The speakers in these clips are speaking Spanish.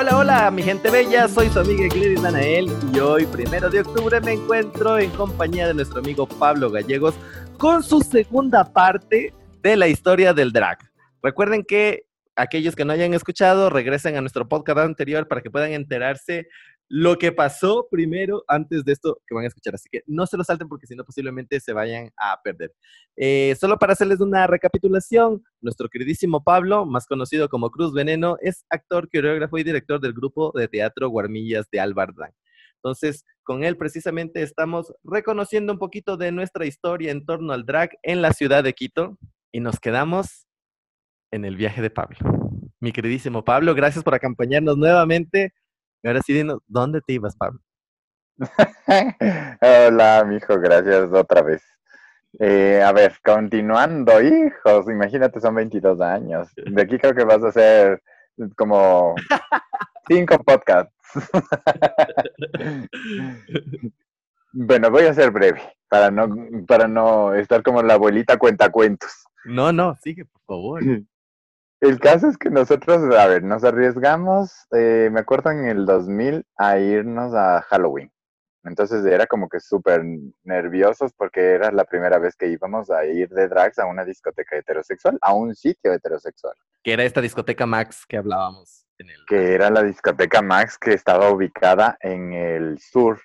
Hola, hola, mi gente bella, soy su amiga Gladys Danael y hoy, primero de octubre, me encuentro en compañía de nuestro amigo Pablo Gallegos con su segunda parte de la historia del drag. Recuerden que aquellos que no hayan escuchado, regresen a nuestro podcast anterior para que puedan enterarse lo que pasó primero antes de esto que van a escuchar. Así que no se lo salten porque si no posiblemente se vayan a perder. Eh, solo para hacerles una recapitulación, nuestro queridísimo Pablo, más conocido como Cruz Veneno, es actor, coreógrafo y director del grupo de teatro Guarmillas de Albardán. Entonces, con él precisamente estamos reconociendo un poquito de nuestra historia en torno al drag en la ciudad de Quito y nos quedamos en el viaje de Pablo. Mi queridísimo Pablo, gracias por acompañarnos nuevamente. Ahora sí, dinos, ¿dónde te ibas, Pablo? Hola, mijo, gracias otra vez. Eh, a ver, continuando, hijos, imagínate, son 22 años. De aquí creo que vas a hacer como cinco podcasts. bueno, voy a ser breve, para no, para no estar como la abuelita cuenta cuentos. No, no, sigue, por favor. El caso es que nosotros, a ver, nos arriesgamos, eh, me acuerdo en el 2000, a irnos a Halloween. Entonces era como que súper nerviosos porque era la primera vez que íbamos a ir de drags a una discoteca heterosexual, a un sitio heterosexual. Que era esta discoteca Max que hablábamos en el... Que era la discoteca Max que estaba ubicada en el sur,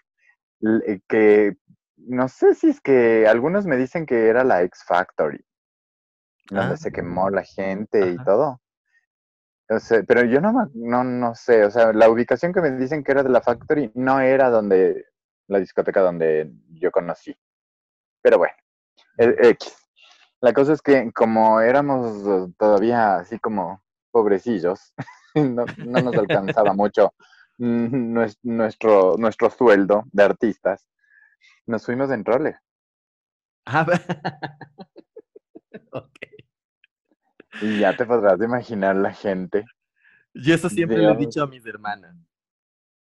eh, que no sé si es que algunos me dicen que era la X Factory donde se quemó la gente y todo. pero yo no, no, no sé, o sea, la ubicación que me dicen que era de la Factory no era donde, la discoteca donde yo conocí. Pero bueno, e, X. La cosa es que como éramos todavía así como pobrecillos, no, no nos alcanzaba mucho nuestro, nuestro sueldo de artistas, nos fuimos en trole. Ah. Y ya te podrás imaginar la gente. Yo eso siempre le he dicho a mis hermanas.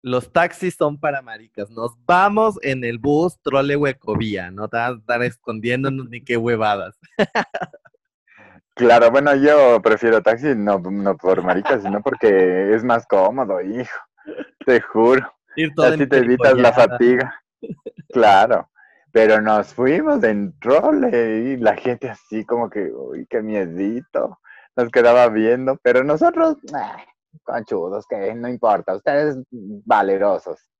Los taxis son para maricas. Nos vamos en el bus trole huecovía. No te vas a estar escondiéndonos ni qué huevadas. Claro, bueno, yo prefiero taxi no, no por maricas, sino porque es más cómodo, hijo. Te juro. Así te evitas la fatiga. Claro. Pero nos fuimos en trole y la gente así como que, uy, qué miedito. Nos quedaba viendo, pero nosotros, eh, conchudos, que no importa, ustedes valerosos.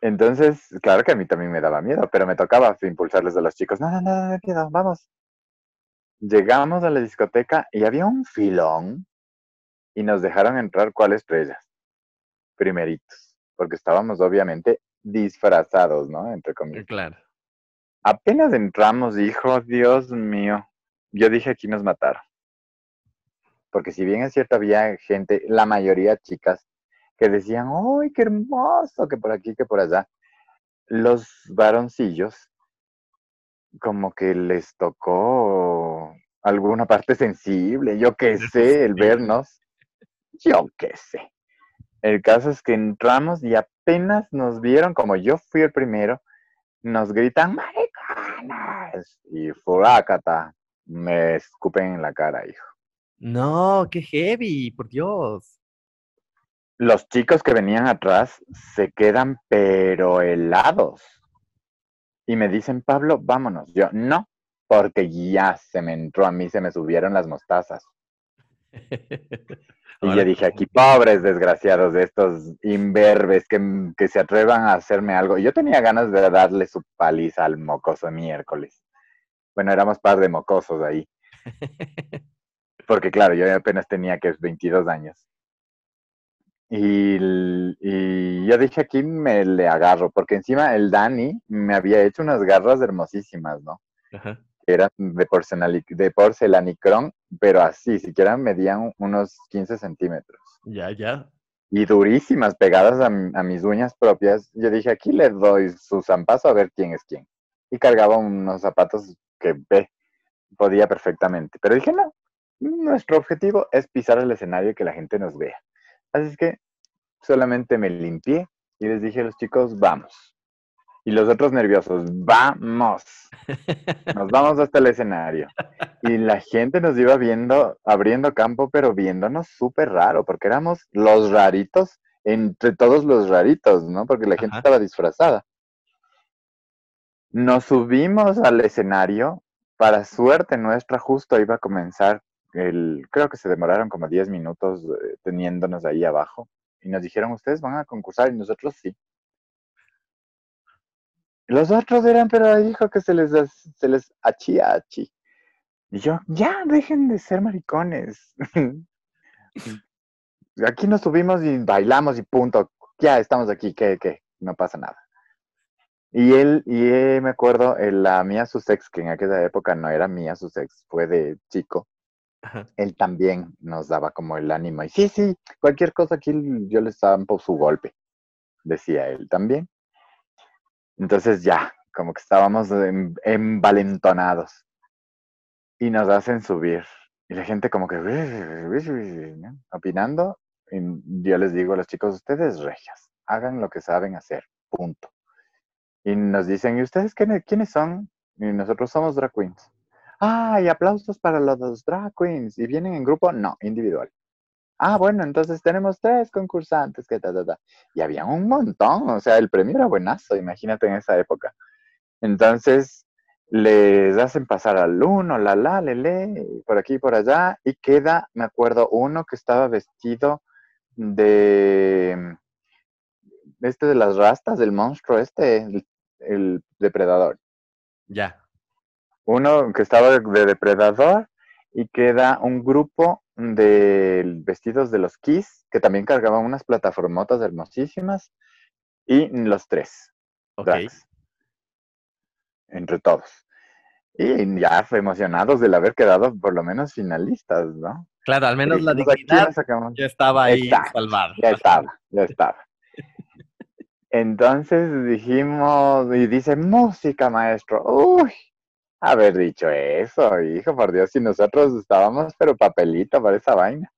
Entonces, claro que a mí también me daba miedo, pero me tocaba impulsarles a los chicos, no, no, no, no, miedo, vamos. Llegamos a la discoteca y había un filón y nos dejaron entrar cuáles estrellas, primeritos, porque estábamos obviamente disfrazados, ¿no? Entre comillas. Claro. Apenas entramos, dijo, Dios mío, yo dije aquí nos mataron. Porque si bien es cierto, había gente, la mayoría chicas, que decían, ¡ay, qué hermoso! Que por aquí, que por allá. Los varoncillos, como que les tocó alguna parte sensible, yo qué sé, el vernos, yo qué sé. El caso es que entramos y apenas nos vieron, como yo fui el primero, nos gritan maricanas y furácata, me escupen en la cara, hijo. No, qué heavy, por Dios. Los chicos que venían atrás se quedan pero helados. Y me dicen, Pablo, vámonos. Yo, no, porque ya se me entró a mí, se me subieron las mostazas. Y yo dije, aquí pobres desgraciados de estos imberbes que, que, se atrevan a hacerme algo. Yo tenía ganas de darle su paliza al mocoso miércoles. Bueno, éramos par de mocosos ahí. Porque claro, yo apenas tenía que 22 años. Y, y, yo dije, aquí me le agarro, porque encima el Dani me había hecho unas garras hermosísimas, ¿no? Ajá eran de, de porcelanicrón, pero así, siquiera medían unos 15 centímetros. Ya, ya. Y durísimas, pegadas a, mis uñas propias. Yo dije, aquí le doy su zampazo a ver quién es quién. Y cargaba unos zapatos que ve, podía perfectamente. Pero dije, no, nuestro objetivo es pisar el escenario y que la gente nos vea. Así es que solamente me limpié y les dije a los chicos, vamos. Y los otros nerviosos, vamos, nos vamos hasta el escenario. Y la gente nos iba viendo, abriendo campo, pero viéndonos súper raro, porque éramos los raritos entre todos los raritos, ¿no? Porque la gente estaba disfrazada. Nos subimos al escenario, para suerte nuestra, justo iba a comenzar el, creo que se demoraron como 10 minutos eh, teniéndonos ahí abajo. Y nos dijeron, ustedes van a concursar y nosotros sí. Los otros eran, pero dijo que se les, se les achía achi. Y yo, ya, dejen de ser maricones. aquí nos subimos y bailamos y punto. Ya estamos aquí, que, que, no pasa nada. Y él, y me acuerdo, la mía Sussex, que en aquella época no era mía Sussex, fue de chico. Él también nos daba como el ánimo. Y sí, sí, cualquier cosa aquí yo les por su golpe, decía él también. Entonces ya, como que estábamos envalentonados. Y nos hacen subir. Y la gente como que opinando. Y yo les digo a los chicos, ustedes regias, hagan lo que saben hacer, punto. Y nos dicen, ¿y ustedes quiénes son? Y nosotros somos drag queens. Ah, y aplausos para los drag queens. ¿Y vienen en grupo? No, individual. Ah, bueno, entonces tenemos tres concursantes, que ta, ta, ta. Y había un montón, o sea, el premio era buenazo, imagínate en esa época. Entonces, les hacen pasar al uno, la la, le le, por aquí por allá, y queda, me acuerdo, uno que estaba vestido de este de las rastas, del monstruo este, el, depredador. Ya. Uno que estaba de depredador y queda un grupo de vestidos de los Kiss, que también cargaban unas plataformotas hermosísimas, y los tres. entre todos. Y ya emocionados del haber quedado por lo menos finalistas, ¿no? Claro, al menos la dignidad ya estaba ahí salvada. Ya estaba, ya estaba. Entonces dijimos, y dice, música, maestro. Uy, haber dicho eso, hijo, por Dios, si nosotros estábamos, pero papelito para esa vaina.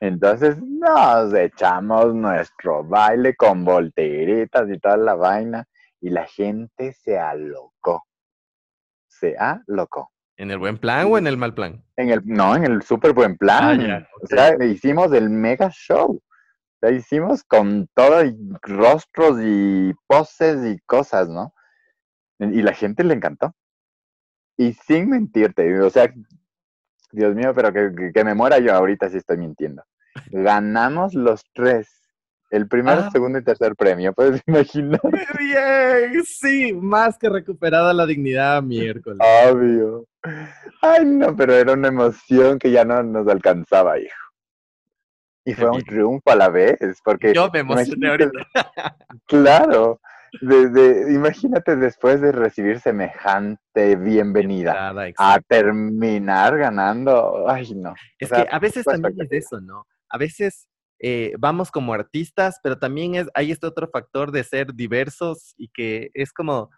Entonces nos echamos nuestro baile con volteritas y toda la vaina, y la gente se alocó. Se alocó. ¿En el buen plan o en el mal plan? En el, no, en el súper buen plan. Ah, o sea, hicimos el mega show. O hicimos con todo, y rostros y poses y cosas, ¿no? Y la gente le encantó. Y sin mentirte, o sea, Dios mío, pero que, me muera yo ahorita si estoy mintiendo. Ganamos los tres. El primero, ah. segundo y tercer premio, puedes imaginar. Bien, sí, más que recuperada la dignidad miércoles. Obvio. Ay, no, pero era una emoción que ya no nos alcanzaba, hijo. Y fue un triunfo a la vez, porque... Yo me emocioné ahorita. Claro, desde, imagínate después de recibir semejante bienvenida a terminar ganando, ay no. Es que a veces también es eso, ¿no? A veces eh, vamos como artistas, pero también es, hay este otro factor de ser diversos y que es como,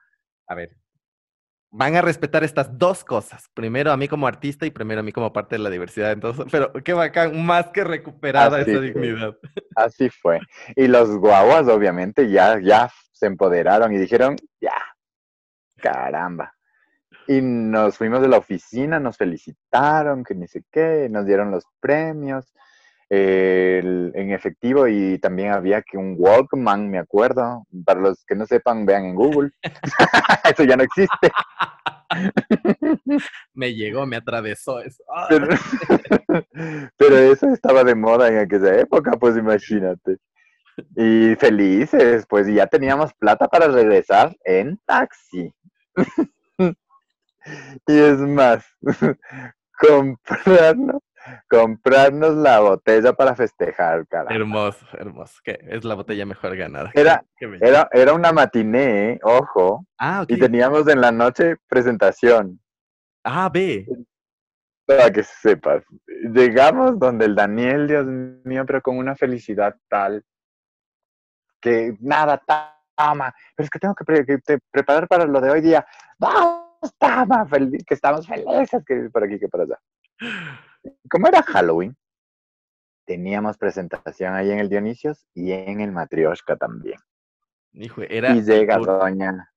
a ver, van a respetar estas dos cosas. Primero a mí como artista y primero a mí como parte de la diversidad. Entonces, pero qué bacán, más que recuperada esa dignidad. Así fue. Y los guaguas obviamente ya, ya se empoderaron y dijeron, ya, caramba. Y nos fuimos de la oficina, nos felicitaron, que ni sé qué, nos dieron los premios en efectivo y también había que un Walkman, me acuerdo. Para los que no sepan, vean en Google. eso ya no existe. me llegó, me atravesó eso. Pero, eso estaba de moda en aquella época, pues imagínate. Y felices, pues ya teníamos plata para regresar en taxi. y es más, comprarnos comprarnos la botella para festejar, cara. Hermoso, hermoso. Que es la botella mejor ganada. Era, era, era una matiné, ojo. Ah, Y teníamos en la noche presentación. Ah, ve. Para que sepas. Llegamos donde el Daniel, Dios mío, pero con una felicidad tal que nada, tama. Pero es que tengo que, preparar para lo de hoy día. Vamos, tama, que estamos felices que por aquí que por allá. Como era Halloween, teníamos presentación ahí en el Dionisios y en el Matrioshka también. Hijo, era y llega doña,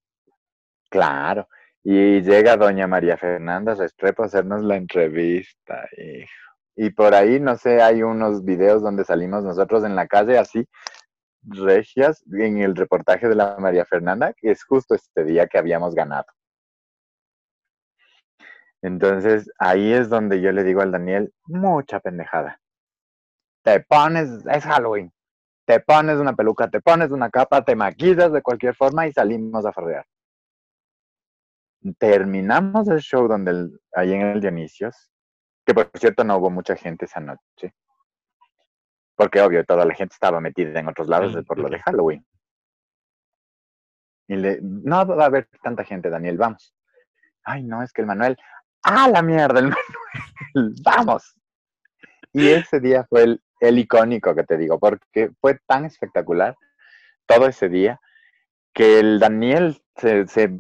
claro, y llega doña María Fernanda Restrepo a hacernos la entrevista, hijo. Y por ahí, no sé, hay unos videos donde salimos nosotros en la calle así, regias, en el reportaje de la María Fernanda, que es justo este día que habíamos ganado. Entonces, ahí es donde yo le digo al Daniel, mucha pendejada. Te pones, es Halloween, te pones una peluca, te pones una capa, te maquillas de cualquier forma y salimos a farrear. Terminamos el show donde ahí en el Dionisios, que por cierto no hubo mucha gente esa noche, porque obvio toda la gente estaba metida en otros lados por lo de Halloween. Y le, no va a haber tanta gente, Daniel, vamos. Ay, no, es que el Manuel, ¡ah, la mierda, el Manuel! ¡Vamos! Y ese día fue el, el icónico que te digo, porque fue tan espectacular todo ese día que el Daniel se, se,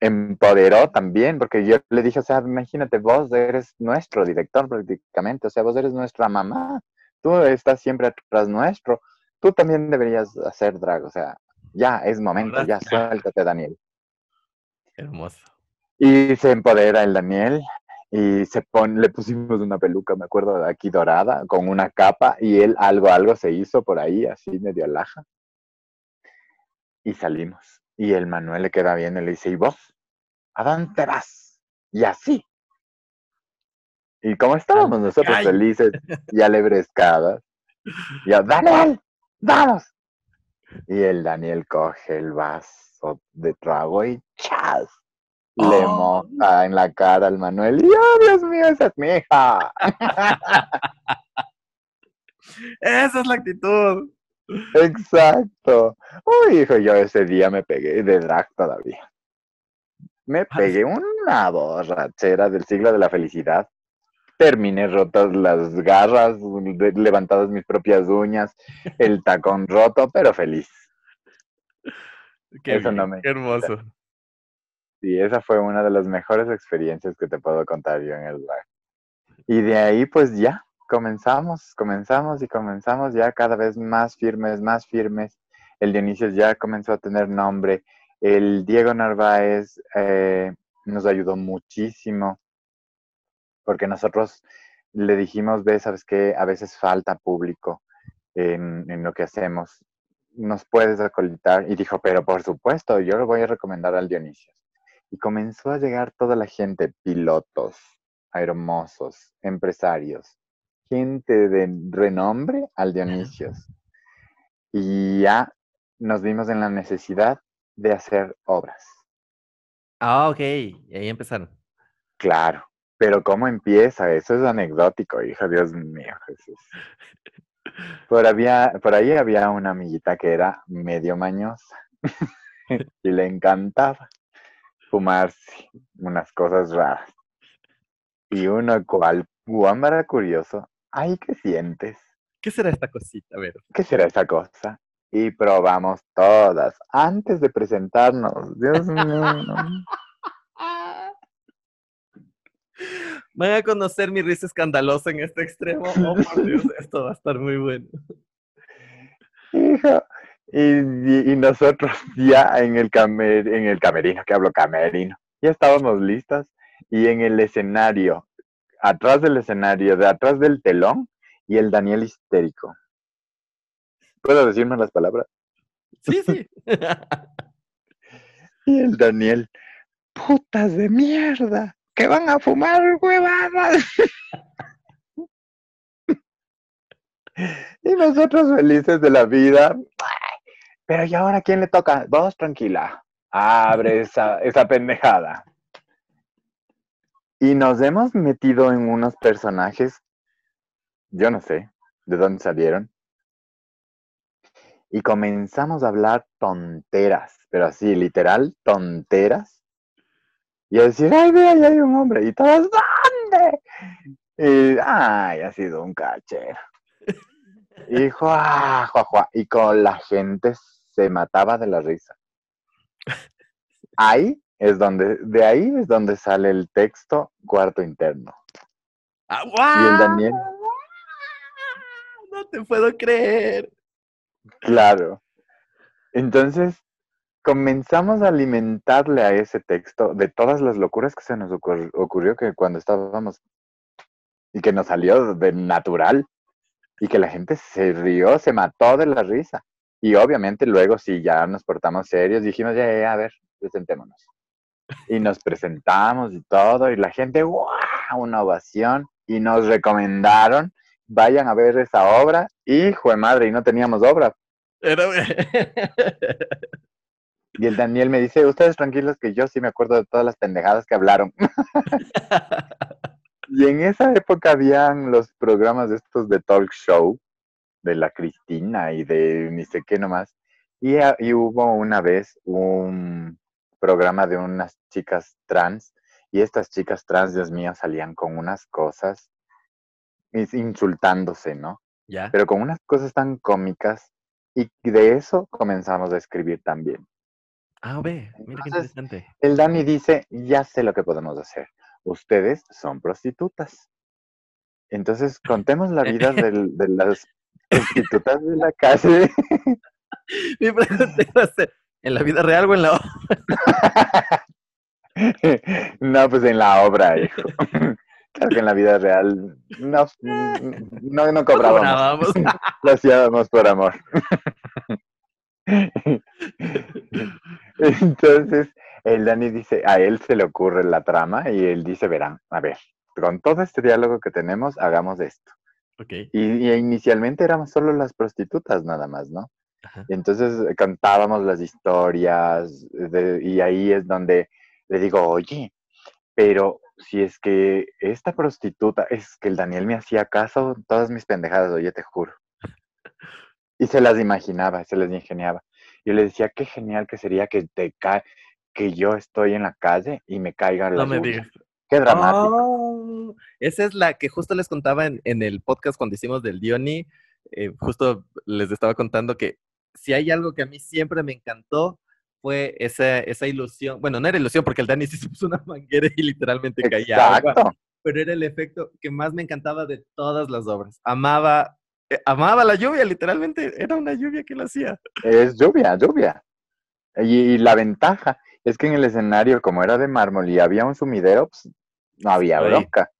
empoderó también, porque yo le dije, o sea, imagínate, vos eres nuestro director prácticamente, o sea, vos eres nuestra mamá, tú estás siempre atrás nuestro, tú también deberías hacer drag, o sea, ya es momento, ya suéltate, Daniel. Hermoso. Y se empodera el Daniel y se pone, le pusimos una peluca, me acuerdo, de aquí dorada, con una capa, y él algo, algo se hizo por ahí, así medio alaja. Y salimos. Y el Manuel le queda bien y le dice, ¿y vos? ¿A dónde vas? Y así. Y como estábamos nosotros felices y alebrescadas, ya, Daniel, vamos. Y el Daniel coge el vaso de trago y ¡chas! Le oh. moja en la cara al Manuel. Y ¡oh, Dios mío, esa es mi hija! esa es la actitud. Exacto. Uy, hijo, yo ese día me pegué de drag todavía. Me pegué una borrachera del siglo de la felicidad. Terminé rotas las garras, levantadas mis propias uñas, el tacón roto, pero feliz. Qué, Eso no me qué hermoso. Sí, esa fue una de las mejores experiencias que te puedo contar yo en el drag. Y de ahí, pues ya, comenzamos, comenzamos y comenzamos ya cada vez más firmes, más firmes. El Dionisio ya comenzó a tener nombre. El Diego Narváez eh, nos ayudó muchísimo porque nosotros le dijimos, ve, sabes que a veces falta público en, en, lo que hacemos. Nos puedes acolitar. Y dijo, pero por supuesto, yo lo voy a recomendar al Dionisio. Y comenzó a llegar toda la gente, pilotos, hermosos, empresarios, gente de renombre al Dionisios. Y ya nos vimos en la necesidad de hacer obras. Ah, ok, y ahí empezaron. Claro, pero ¿cómo empieza? Eso es anecdótico, hija, Dios mío, Jesús. Por, había, por ahí había una amiguita que era medio mañosa y le encantaba fumarse unas cosas raras. Y uno cual guámbara curioso, ay, ¿qué sientes? ¿Qué será esta cosita? A ver. ¿Qué será esta cosa? Y probamos todas antes de presentarnos. Dios mío. Van a conocer mi risa escandalosa en este extremo. Oh, por Dios, esto va a estar muy bueno. Hija, y, nosotros ya en el, camer, en el camerino, que hablo camerino, ya estábamos listas y en el escenario, atrás del escenario, de atrás del telón, y el Daniel histérico. ¿Puedo decirme las palabras? Sí, sí. y el Daniel, putas de mierda, que van a fumar huevadas. y nosotros felices de la vida, pero ¿y ahora quién le toca? Vos tranquila, abre esa, esa pendejada. Y nos hemos metido en unos personajes, yo no sé de dónde salieron, y comenzamos a hablar tonteras, pero así, literal, tonteras. Y a decir, ay, vea, ahí hay un hombre. Y todos, ¿dónde? Y, ay, ha sido un cachero. Y, juá, y con la gente se mataba de la risa. Ahí es donde, de ahí es donde sale el texto cuarto interno. Ah, y el Daniel. No te puedo creer. Claro. Entonces, comenzamos a alimentarle a ese texto de todas las locuras que se nos ocurrió que cuando estábamos y que nos salió de natural y que la gente se rió, se mató de la risa. Y obviamente luego si ya nos portamos serios, dijimos, ya, a ver, presentémonos. Y nos presentamos y todo, y la gente, ¡wow! Una ovación. Y nos recomendaron, vayan a ver esa obra. Hijo de madre, y no teníamos obra. y el Daniel me dice, ustedes tranquilos que yo sí me acuerdo de todas las pendejadas que hablaron. y en esa época habían los programas estos de talk show de la Cristina y de ni sé qué nomás. Y, y hubo una vez un programa de unas chicas trans y estas chicas trans, Dios mío, salían con unas cosas insultándose, ¿no? Ya. Pero con unas cosas tan cómicas y de eso comenzamos a escribir también. Ah, ve, mira qué interesante. El Dani dice, ya sé lo que podemos hacer. Ustedes son prostitutas. Entonces, contemos la vida de las prostitutas de la calle. Mi pregunta iba a ser, ¿en la vida real o en la obra? no, pues en la obra, hijo. Claro que en la vida real no, no, no cobrábamos. Lo hacíamos por amor. Entonces, el Dani dice, a él se le ocurre la trama y él dice, verán, a ver, con todo este diálogo que tenemos, hagamos esto. Y, inicialmente éramos solo las prostitutas nada más, ¿no? entonces cantábamos las historias y ahí es donde le digo, oye, pero si es que esta prostituta, es que el Daniel me hacía caso todas mis pendejadas, oye, te juro. Y se las imaginaba, se las ingeniaba. Yo le decía, qué genial que sería que te cae, que yo estoy en la calle y me caiga la No me digas. Qué dramático. Oh, esa es la que justo les contaba en, el podcast cuando hicimos del Diony. Eh, justo les estaba contando que si hay algo que a mí siempre me encantó fue esa, esa ilusión. Bueno, no era ilusión porque el Dani se puso una manguera y literalmente caía agua. Pero era el efecto que más me encantaba de todas las obras. Amaba, amaba la lluvia, literalmente era una lluvia que lo hacía. Es lluvia, lluvia. Y, la ventaja es que en el escenario, como era de mármol y había un sumidero, pues no había bronca.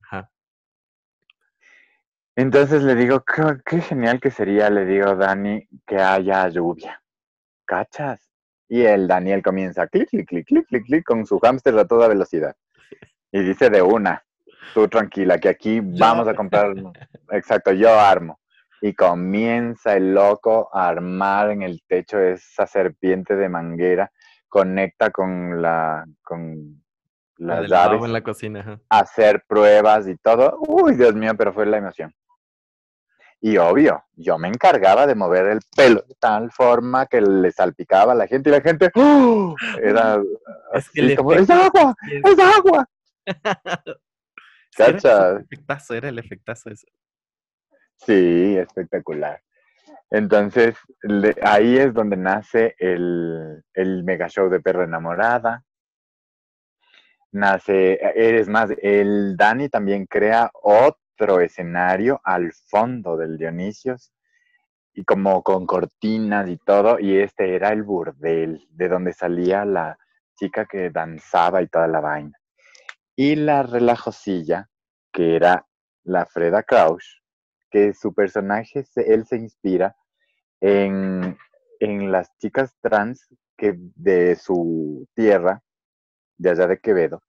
Entonces le digo, qué, genial que sería, le digo, Dani, que haya lluvia. ¿Cachas? Y el Daniel comienza clic, clic, clic, clic, clic, clic con su hámster a toda velocidad. Y dice de una, tú tranquila, que aquí vamos a comprar, exacto, yo armo. Y comienza el loco a armar en el techo esa serpiente de manguera, conecta con la, con las llaves, en la cocina, hacer pruebas y todo. Uy, Dios mío, pero fue la emoción. Y obvio, yo me encargaba de mover el pelo de tal forma que le salpicaba a la gente y la gente ¡oh! era es, como, ¡es agua! ¡es agua! ¿Cacha? Era el efectazo, era el efectazo eso. Sí, espectacular. Entonces, ahí es donde nace el, el mega show de Perro Enamorada. Nace, eres más, el Dani también crea otro escenario al fondo del Dionisios y como con cortinas y todo, y este era el burdel, de donde salía la chica que danzaba y toda la vaina. Y la relajosilla, que era la Freda Krausch, que su personaje, él se inspira en, en las chicas trans que de su tierra, de allá de Quevedo,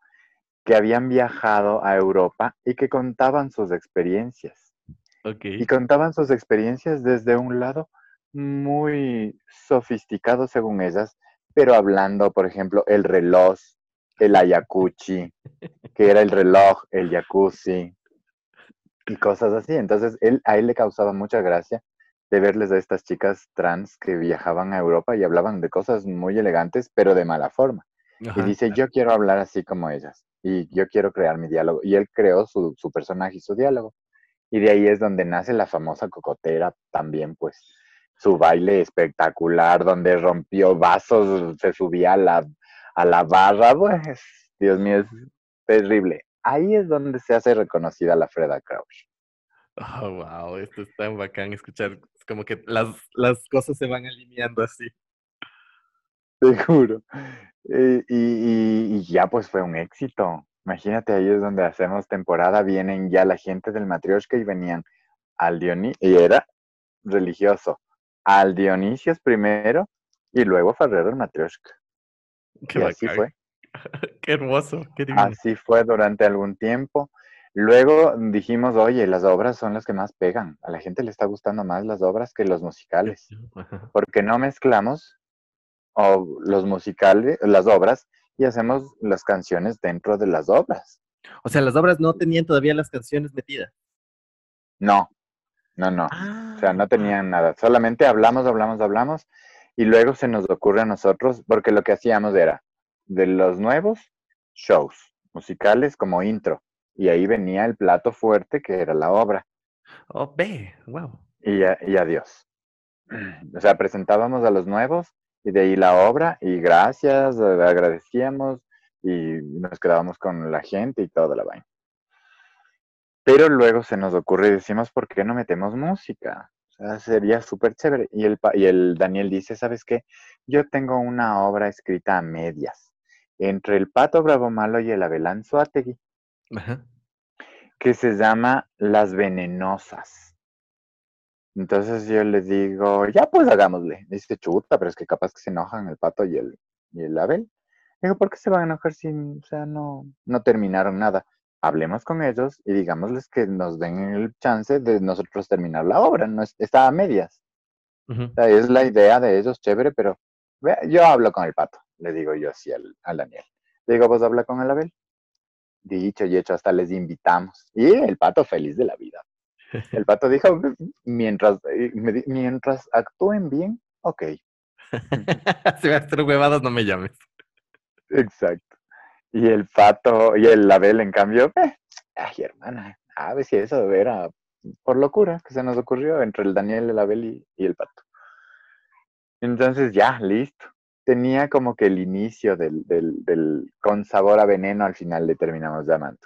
que habían viajado a Europa y que contaban sus experiencias. Y contaban sus experiencias desde un lado muy sofisticado según ellas, pero hablando, por ejemplo, el reloj, el ayacuchi, que era el reloj, el jacuzzi y cosas así. Entonces, él, a él le causaba mucha gracia de verles a estas chicas trans que viajaban a Europa y hablaban de cosas muy elegantes, pero de mala forma. y dice, yo quiero hablar así como ellas y yo quiero crear mi diálogo. Y él creó su, su, personaje y su diálogo. Y de ahí es donde nace la famosa cocotera también, pues su baile espectacular, donde rompió vasos, se subía a la, a la barra, pues, Dios mío, es terrible. Ahí es donde se hace reconocida la Freda Crouch. Oh, wow, esto es tan bacán escuchar, como que las, las cosas se van alineando así. te juro. Eh, y, ya pues fue un éxito. Imagínate, ahí es donde hacemos temporada, vienen ya la gente del Matrioshka y venían al Dionisio, y era religioso, al Dionisio primero y luego Ferrero el Matrioshka. Qué así fue. Qué hermoso, qué Así fue durante algún tiempo. Luego dijimos, oye, las obras son las que más pegan. A la gente le está gustando más las obras que los musicales. Porque no mezclamos o los musicales, las obras, y hacemos las canciones dentro de las obras. O sea, las obras no tenían todavía las canciones metidas. No, no, no. o sea, no ah. tenían nada. Solamente hablamos, hablamos, hablamos, y luego se nos ocurre a nosotros, porque lo que hacíamos era de los nuevos shows musicales como intro, y ahí venía el plato fuerte que era la obra. Oh, ve, wow. Y, y adiós. O sea, presentábamos a los nuevos y de ahí la obra y gracias, agradecíamos y nos quedábamos con la gente y toda la vaina. Pero luego se nos ocurre y decimos, ¿por qué no metemos música? O sea, sería súper chévere. Y el, y el Daniel dice, ¿sabes qué? Yo tengo una obra escrita a medias, entre el Pato Bravo Malo y el Abelán Suátegui, que se llama Las Venenosas. Entonces yo le digo, ya pues hagámosle. Dice, chuta, pero es que capaz que se enojan el pato y el, y el Abel. Digo, ¿por qué se van a enojar si, o sea, no, no terminaron nada? Hablemos con ellos y digámosles que nos den el chance de nosotros terminar la obra, no está a medias. o sea, es la idea de ellos, chévere, pero yo hablo con el pato, le digo yo así al, al Daniel. Le digo, vos habla con el Abel. Dicho y hecho, hasta les invitamos. Y el pato feliz de la vida. El pato dijo, mientras, eh, mientras actúen bien, ok. si vas a hacer huevadas, no me llames. Exacto. Y el pato y el Abel, en cambio, eh, ay, hermana, a ver si eso era por locura que se nos ocurrió entre el Daniel, el Abel y, y el pato. Entonces, ya, listo. Tenía como que el inicio del, del, del con sabor a veneno, al final le terminamos llamando.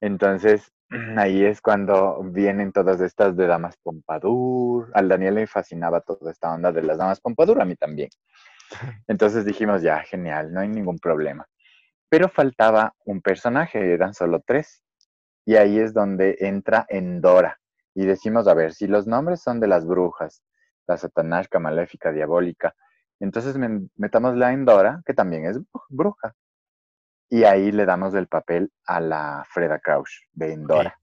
Entonces, ahí es cuando vienen todas estas de Damas Pompadour. Al Daniel le fascinaba toda esta onda de las Damas Pompadour, a mí también. Entonces dijimos, ya, genial, no hay ningún problema. Pero faltaba un personaje, eran solo tres. Y ahí es donde entra Endora. Y decimos, a ver, si los nombres son de las brujas, la satanásca, maléfica, diabólica, entonces metamos la Endora, que también es bruja. Y ahí le damos el papel a la Freda Krausch de Endora.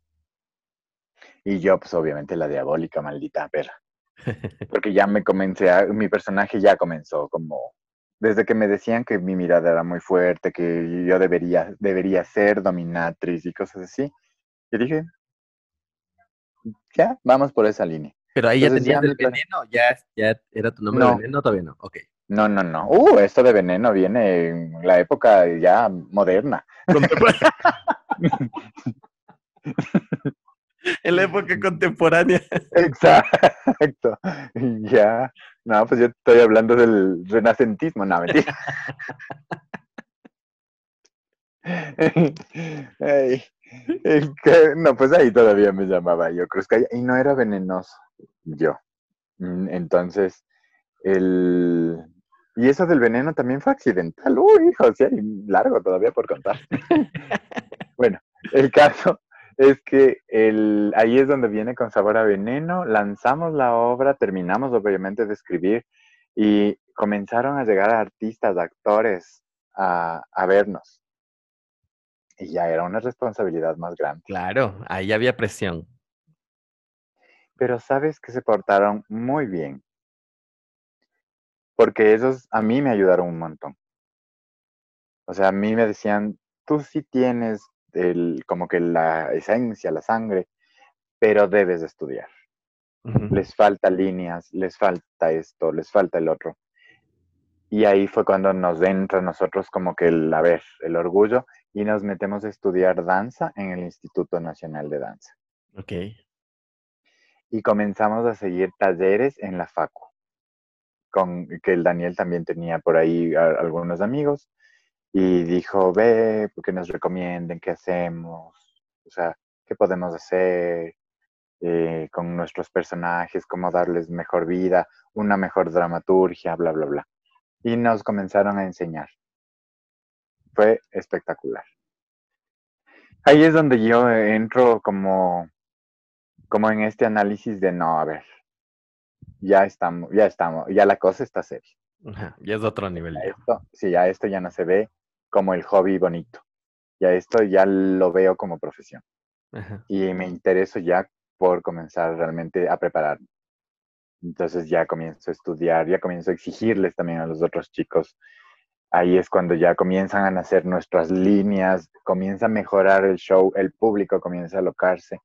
Y yo, pues obviamente la diabólica, maldita perra. Porque ya me comencé, a, mi personaje ya comenzó como, desde que me decían que mi mirada era muy fuerte, que yo debería, debería ser dominatriz y cosas así. Y dije, ya, vamos por esa línea. Pero ahí ya tenías el veneno, ya, ya era tu nombre de veneno, todavía no, ok. No, no, no. Uh, esto de veneno viene en la época ya moderna. en la época contemporánea. Exacto. Ya. No, pues yo estoy hablando del renacentismo, no, mentira. no, pues ahí todavía me llamaba yo, creo que y no era venenoso yo. Mm, entonces, el, y eso del veneno también fue accidental. Uy, hijo, sí, largo todavía por contar. bueno, el caso es que el, ahí es donde viene con sabor a veneno. Lanzamos la obra, terminamos obviamente de escribir y comenzaron a llegar artistas, actores a, a vernos. Y ya era una responsabilidad más grande. Claro, ahí había presión. Pero sabes que se portaron muy bien porque esos a mí me ayudaron un montón. O sea, a mí me decían, tú sí tienes el, como que la esencia, la sangre, pero debes estudiar. Les falta líneas, les falta esto, les falta el otro. Y ahí fue cuando nos entra a nosotros como que el, a ver, el orgullo y nos metemos a estudiar danza en el Instituto Nacional de Danza. Ok. Y comenzamos a seguir talleres en la FACU con que el Daniel también tenía por ahí algunos amigos y dijo, ve, que nos recomienden, qué hacemos, o sea, qué podemos hacer eh, con nuestros personajes, cómo darles mejor vida, una mejor dramaturgia, bla, bla, bla. y nos comenzaron a enseñar. Fue espectacular. Ahí es donde yo entro como, como en este análisis de no, a ver, ya estamos, ya estamos, ya la cosa está seria. ya es otro nivel. Ya esto, sí, ya esto ya no se ve como el hobby bonito. Ya esto ya lo veo como profesión. Y me intereso ya por comenzar realmente a prepararme. Entonces ya comienzo a estudiar, ya comienzo a exigirles también a los otros chicos. Ahí es cuando ya comienzan a nacer nuestras líneas, comienza a mejorar el show, el público comienza a alocarse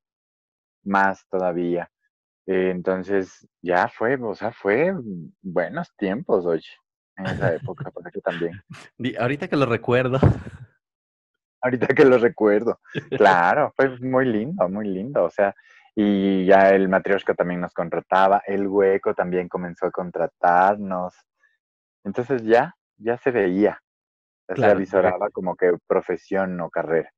más todavía. Eh, entonces ya fue, o sea, fue buenos tiempos, oye, en esa época, porque también. Ahorita que lo recuerdo. Ahorita que lo recuerdo. Claro, fue muy lindo, muy lindo. O sea, y ya el Matrioshka también nos contrataba, el Hueco también comenzó a contratarnos. Entonces ya, ya se veía, se avisoraba como que profesión o carrera.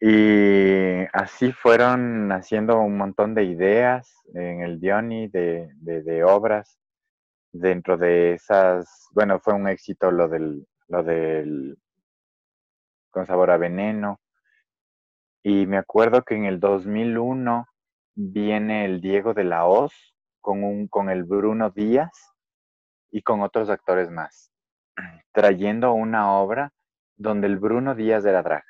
Y así fueron haciendo un montón de ideas en el Dioni, de, de, obras. Dentro de esas, bueno, fue un éxito lo del, lo del con sabor a veneno. Y me acuerdo que en el 2001 viene el Diego de la Hoz con, con el Bruno Díaz y con otros actores más, trayendo una obra donde el Bruno Díaz era drag.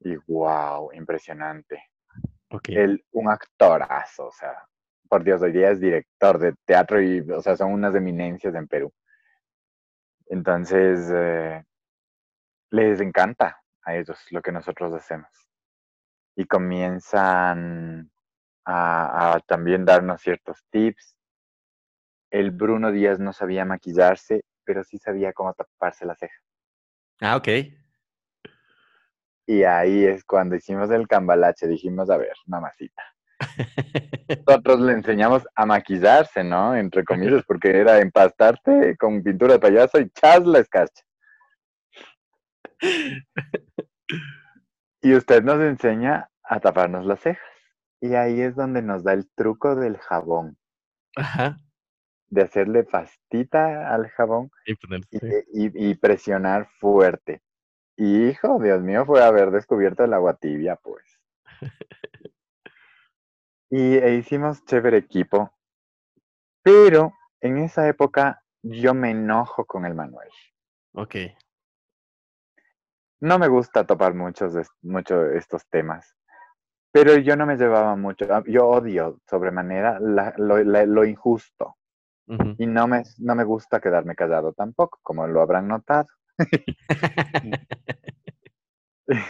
Y wow, impresionante. Okay. un actorazo, o sea, por Dios, hoy día es director de teatro y, o sea, son unas eminencias en Perú. Entonces, eh, les encanta a ellos lo que nosotros hacemos. Y comienzan a, también darnos ciertos tips. El Bruno Díaz no sabía maquillarse, pero sí sabía cómo taparse la ceja. Ah, ok. Y ahí es cuando hicimos el cambalache, dijimos, a ver, mamacita. Nosotros le enseñamos a maquillarse, ¿no? Entre comillas, porque era empastarte con pintura de payaso y chas la escarcha. Y usted nos enseña a taparnos las cejas. Y ahí es donde nos da el truco del jabón. Ajá. De hacerle pastita al jabón y, presionar fuerte. Hijo, Dios mío, fue haber descubierto el agua tibia, pues. y e hicimos chévere equipo. Pero en esa época yo me enojo con el Manuel. Ok. No me gusta topar muchos mucho estos temas, pero yo no me llevaba mucho. Ah, yo odio sobremanera lo, injusto y no me, no me gusta quedarme callado tampoco, como lo habrán notado.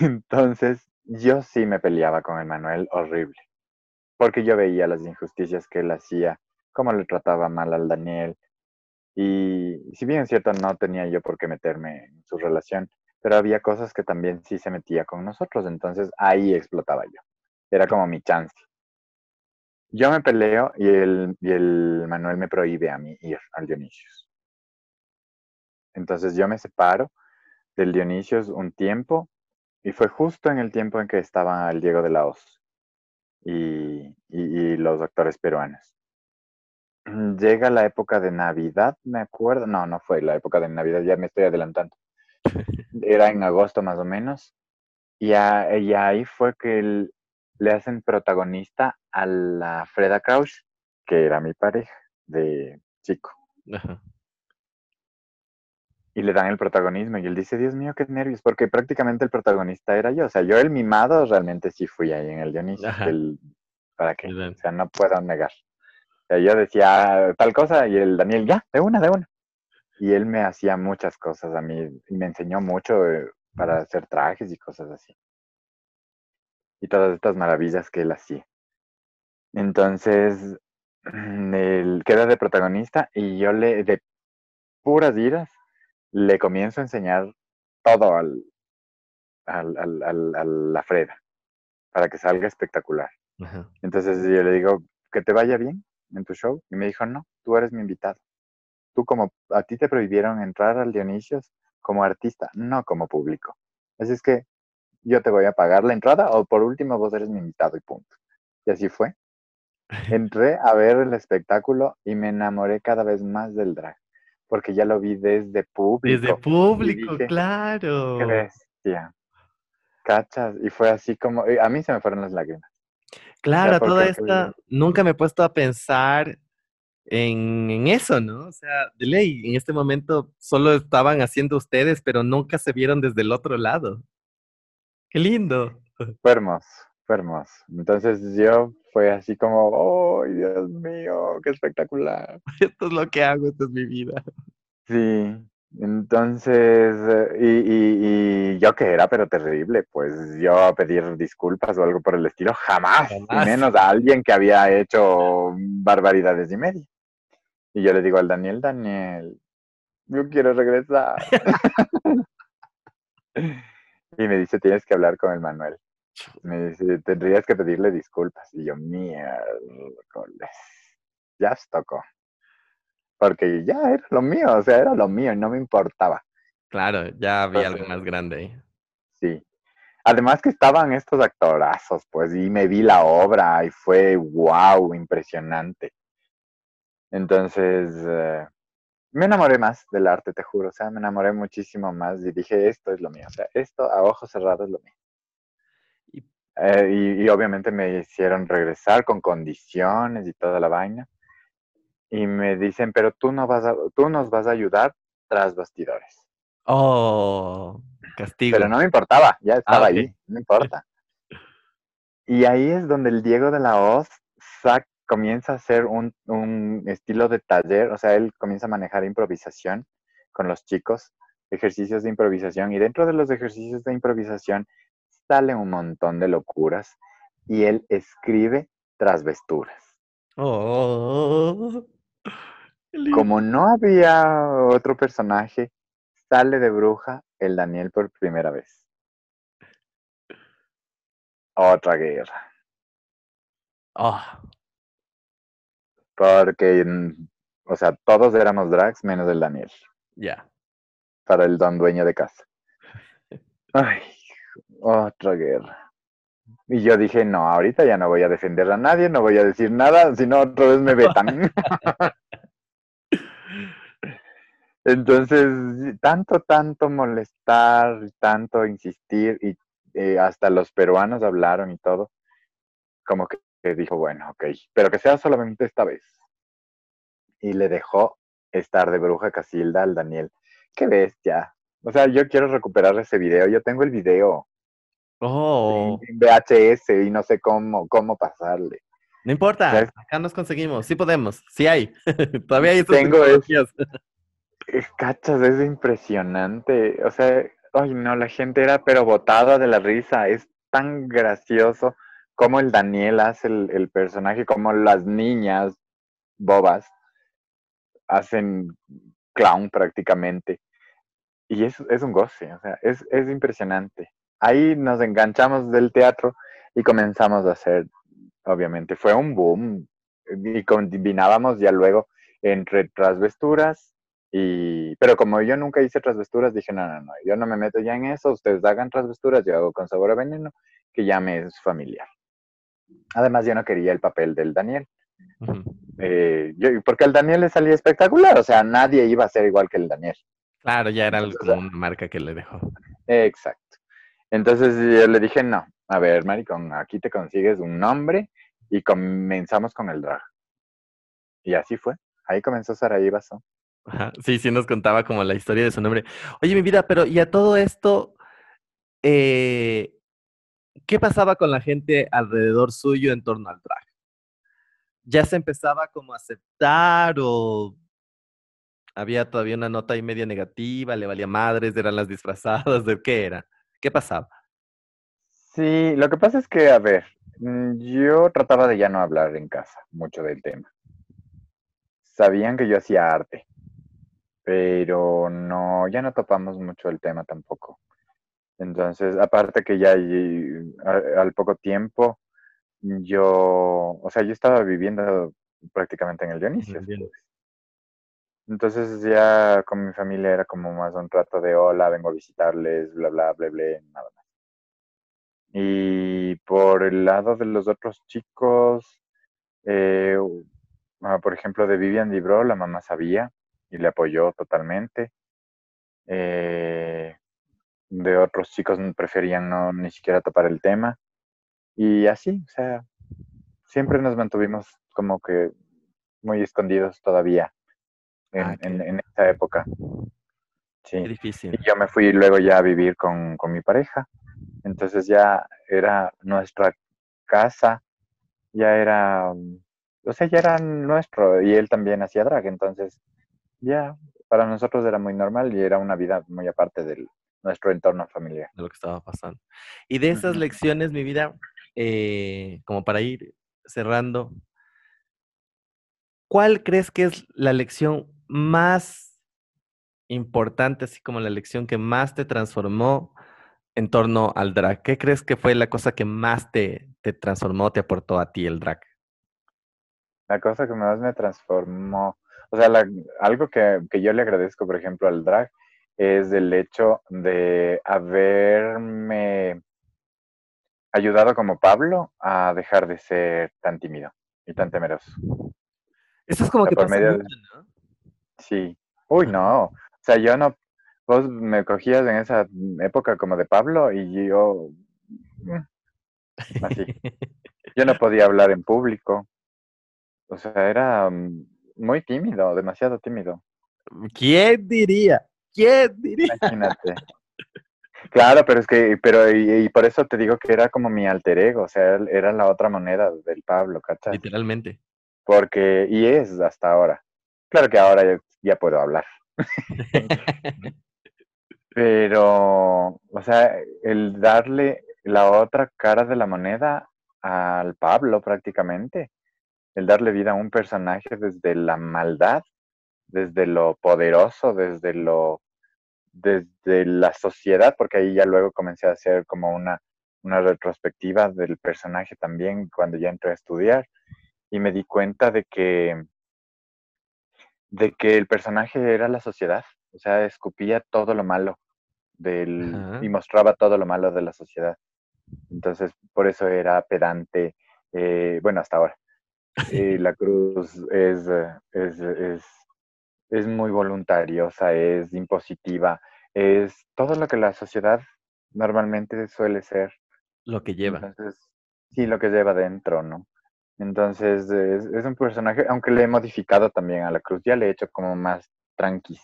Entonces, yo sí me peleaba con Emanuel horrible, porque yo veía las injusticias que él hacía, cómo le trataba mal al Daniel. Y si bien es cierto, no tenía yo por qué meterme en su relación, pero había cosas que también sí se metía con nosotros, entonces ahí explotaba yo. Era como mi chance. Yo me peleo y el, y el Manuel me prohíbe a mí ir al Dionisios. Entonces yo me separo del Dionisios un tiempo y fue justo en el tiempo en que estaba el Diego de la Hoz y, y los actores peruanos. Llega la época de Navidad, me acuerdo. No, no fue la época de Navidad, ya me estoy adelantando era en agosto más o menos, y, ahí fue que le hacen protagonista a la Freda Krausch, que era mi pareja de chico. Y le dan el protagonismo y él dice, Dios mío, qué nervios, porque prácticamente el protagonista era yo. O sea, yo el mimado realmente sí fui ahí en el Dionisio. ¿Para qué? O sea, no puedo negar. O sea, yo decía tal cosa y el Daniel, ya, de una, de una y él me hacía muchas cosas a mí y me enseñó mucho eh, para hacer trajes y cosas así. Y todas estas maravillas que él hacía. Entonces, él queda de protagonista y yo le, de puras iras, le comienzo a enseñar todo al, al, al, a la Freda para que salga espectacular. Entonces yo le digo, que te vaya bien en tu show. Y me dijo, no, tú eres mi invitado tú como a ti te prohibieron entrar al Dionisios como artista, no como público. Así es que yo te voy a pagar la entrada o por último vos eres mi invitado y punto. Y así fue. Entré a ver el espectáculo y me enamoré cada vez más del drag, porque ya lo vi desde público. Desde público, claro. Qué bestia. Cachas, y fue así como, a mí se me fueron las lágrimas. Claro, toda esta, nunca me he puesto a pensar en, eso, ¿no? O sea, de ley, en este momento solo estaban haciendo ustedes, pero nunca se vieron desde el otro lado. Qué lindo. Fue hermoso, fue hermoso. Entonces yo fue así como, ¡oh, Dios mío, qué espectacular! Esto es lo que hago, esto es mi vida. Sí, entonces, y, y, y, yo que era, pero terrible, pues yo a pedir disculpas o algo por el estilo, jamás, jamás. y menos a alguien que había hecho barbaridades y media. Y yo le digo al Daniel, Daniel, yo quiero regresar. y me dice, tienes que hablar con el Manuel. Me dice, tendrías que pedirle disculpas. Y yo, mierda, ya se tocó. Porque ya era lo mío, o sea, era lo mío y no me importaba. Claro, ya había algo más grande ahí. Sí. Además que estaban estos actorazos, pues, y me vi la obra y fue wow, impresionante. Entonces, eh, me enamoré más del arte, te juro. O sea, me enamoré muchísimo más y dije, esto es lo mío. O sea, esto a ojos cerrados es lo mío. Y, eh, y, obviamente me hicieron regresar con condiciones y toda la vaina. Y me dicen, pero tú, no vas a, tú nos vas a ayudar tras bastidores. Oh, castigo. Pero no me importaba, ya ah, estaba ahí, no importa. Y ahí es donde el Diego de la Hoz saca comienza a hacer un, un, estilo de taller, o sea, él comienza a manejar improvisación con los chicos, ejercicios de improvisación, y dentro de los ejercicios de improvisación salen un montón de locuras y él escribe trasvesturas. Oh, Como no había otro personaje, sale de bruja el Daniel por primera vez. Otra guerra. Oh. Porque, o sea, todos éramos drags menos el Daniel. Ya. Para el don dueño de casa. Ay, otra guerra. Y yo dije, no, ahorita ya no voy a defender a nadie, no voy a decir nada, si no otra vez me vetan. Entonces, tanto, tanto molestar, tanto insistir, y eh, hasta los peruanos hablaron y todo, como que que dijo, bueno, ok, pero que sea solamente esta vez. Y le dejó estar de bruja Casilda al Daniel. Qué bestia. O sea, yo quiero recuperar ese video. Yo tengo el video. Oh. En VHS y no sé cómo, cómo pasarle. No importa, acá nos conseguimos, sí podemos, sí hay. Todavía hay Tengo es, Cachas, es impresionante. O sea, ay no, la gente era pero botada de la risa. Es tan gracioso cómo el Daniel hace el, personaje, como las niñas bobas hacen clown prácticamente. Y es, es un goce, o sea, es, es impresionante. Ahí nos enganchamos del teatro y comenzamos a hacer, obviamente, fue un boom. Y combinábamos ya luego entre trasvesturas y... Pero como yo nunca hice trasvesturas, dije, no, no, no, yo no me meto ya en eso, ustedes hagan trasvesturas, yo hago con sabor a veneno, que ya me es familiar. Además, yo no quería el papel del Daniel. Eh, porque el Daniel le salía espectacular, o sea, nadie iba a ser igual que el Daniel. Claro, ya era como una marca que le dejó. Exacto. Entonces yo le dije, no, a ver, maricón, aquí te consigues un nombre y comenzamos con el drag. Y así fue. Ahí comenzó Saraí Basso. Sí, sí nos contaba como la historia de su nombre. Oye, mi vida, pero y a todo esto, eh, ¿qué pasaba con la gente alrededor suyo en torno al drag? ¿Ya se empezaba como a aceptar o había todavía una nota ahí media negativa, le valía madres, eran las disfrazadas, ¿de qué era? ¿Qué pasaba? Sí, lo que pasa es que, a ver, mm, yo trataba de ya no hablar en casa mucho del tema. Sabían que yo hacía arte, pero no, ya no topamos mucho el tema tampoco. Entonces, aparte que ya al poco tiempo, yo, o sea, yo estaba viviendo prácticamente en el Dionisio. Entonces ya con mi familia era como más un trato de hola, vengo a visitarles, bla, bla, bla, bla, nada más. Y por el lado de los otros chicos, Eh, ah, por ejemplo, de Vivian Libro, la mamá sabía y le apoyó totalmente. Eh, de otros chicos preferían no ni siquiera topar el tema. Y así, o sea, siempre nos mantuvimos como que muy escondidos todavía en, ah, en, esa época. Sí. difícil. Y yo me fui luego ya a vivir con, con mi pareja. Entonces ya era nuestra casa, ya era, o sea, ya era nuestro, y él también hacía drag, entonces ya para nosotros era muy normal y era una vida muy aparte de nuestro entorno familiar. De lo que estaba pasando. Y de esas lecciones, mi vida, eh, como para ir cerrando, ¿cuál crees que es la lección más importante, así como la lección que más te transformó en torno al drag? ¿Qué crees que fue la cosa que más te, te transformó, te aportó a ti el drag? La cosa que más me transformó, o sea, algo que, que, yo le agradezco, por ejemplo, al drag, es el hecho de haberme ayudado como Pablo a dejar de ser tan tímido y tan temeroso. Eso es como que medio ¿no? Sí. Uy, no. O sea, yo no, vos me cogías en esa época como de Pablo y yo, mm, así. Yo no podía hablar en público. O sea, era mm, muy tímido, demasiado tímido. ¿Quién diría? ¿Quién diría? Imagínate. Claro, pero es que, pero y, por eso te digo que era como mi alter ego, o sea, era la otra moneda del Pablo, ¿cachai? Literalmente. Porque, y es hasta ahora. Claro que ahora ya puedo hablar. Pero, o sea, el darle la otra cara de la moneda al Pablo prácticamente, el darle vida a un personaje desde la maldad, desde lo poderoso, desde lo, desde la sociedad, porque ahí ya luego comencé a hacer como una, una retrospectiva del personaje también cuando ya entré a estudiar y me di cuenta de que, de que el personaje era la sociedad, o sea, escupía todo lo malo del, y mostraba todo lo malo de la sociedad. Entonces, por eso era pedante, eh, bueno, hasta ahora. Y la cruz es, es, es, es, muy voluntariosa, es impositiva, es todo lo que la sociedad normalmente suele ser. Lo que lleva. Entonces, sí, lo que lleva dentro, ¿no? Entonces, es, es, un personaje, aunque le he modificado también a la cruz, ya le he hecho como más tranquis